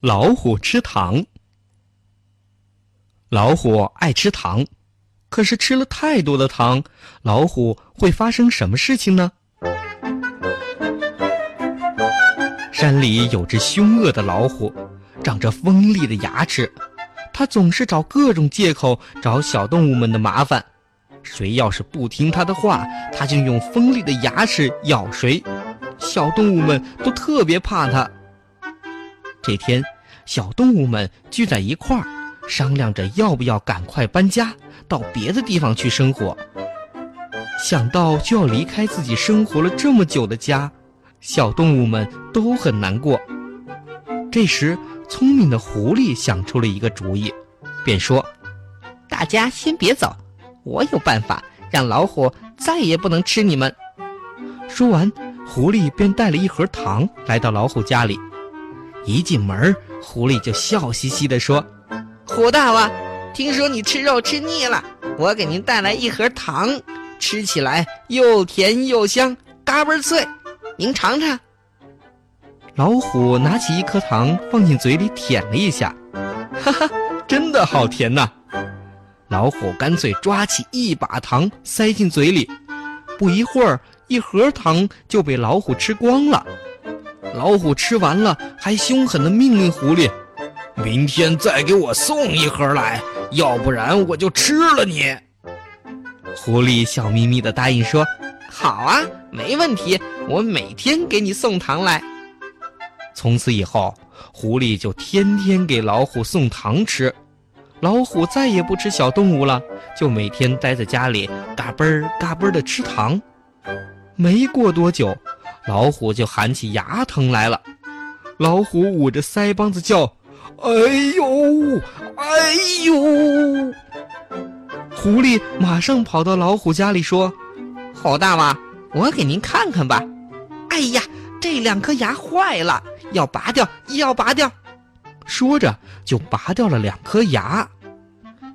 老虎吃糖。老虎爱吃糖，可是吃了太多的糖，老虎会发生什么事情呢？山里有只凶恶的老虎，长着锋利的牙齿，它总是找各种借口找小动物们的麻烦。谁要是不听它的话，它就用锋利的牙齿咬谁。小动物们都特别怕它。这天，小动物们聚在一块儿，商量着要不要赶快搬家到别的地方去生活。想到就要离开自己生活了这么久的家，小动物们都很难过。这时，聪明的狐狸想出了一个主意，便说：“大家先别走，我有办法让老虎再也不能吃你们。”说完，狐狸便带了一盒糖来到老虎家里。一进门，狐狸就笑嘻嘻地说：“虎大王，听说你吃肉吃腻了，我给您带来一盒糖，吃起来又甜又香，嘎嘣脆，您尝尝。”老虎拿起一颗糖放进嘴里舔了一下，哈哈，真的好甜呐！老虎干脆抓起一把糖塞进嘴里，不一会儿，一盒糖就被老虎吃光了。老虎吃完了，还凶狠地命令狐狸：“明天再给我送一盒来，要不然我就吃了你。”狐狸笑眯眯地答应说：“好啊，没问题，我每天给你送糖来。”从此以后，狐狸就天天给老虎送糖吃，老虎再也不吃小动物了，就每天待在家里，嘎嘣儿嘎嘣儿地吃糖。没过多久。老虎就喊起牙疼来了，老虎捂着腮帮子叫：“哎呦，哎呦！”狐狸马上跑到老虎家里说：“虎大王，我给您看看吧。哎呀，这两颗牙坏了，要拔掉，要拔掉。”说着就拔掉了两颗牙。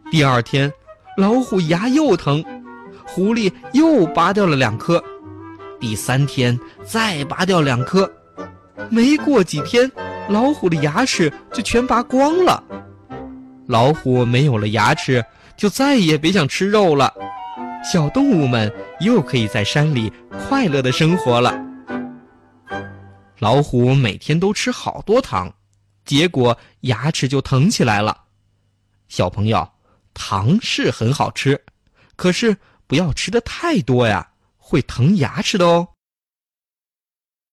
第二天，老虎牙又疼，狐狸又拔掉了两颗。第三天再拔掉两颗，没过几天，老虎的牙齿就全拔光了。老虎没有了牙齿，就再也别想吃肉了。小动物们又可以在山里快乐的生活了。老虎每天都吃好多糖，结果牙齿就疼起来了。小朋友，糖是很好吃，可是不要吃的太多呀。会疼牙齿的哦。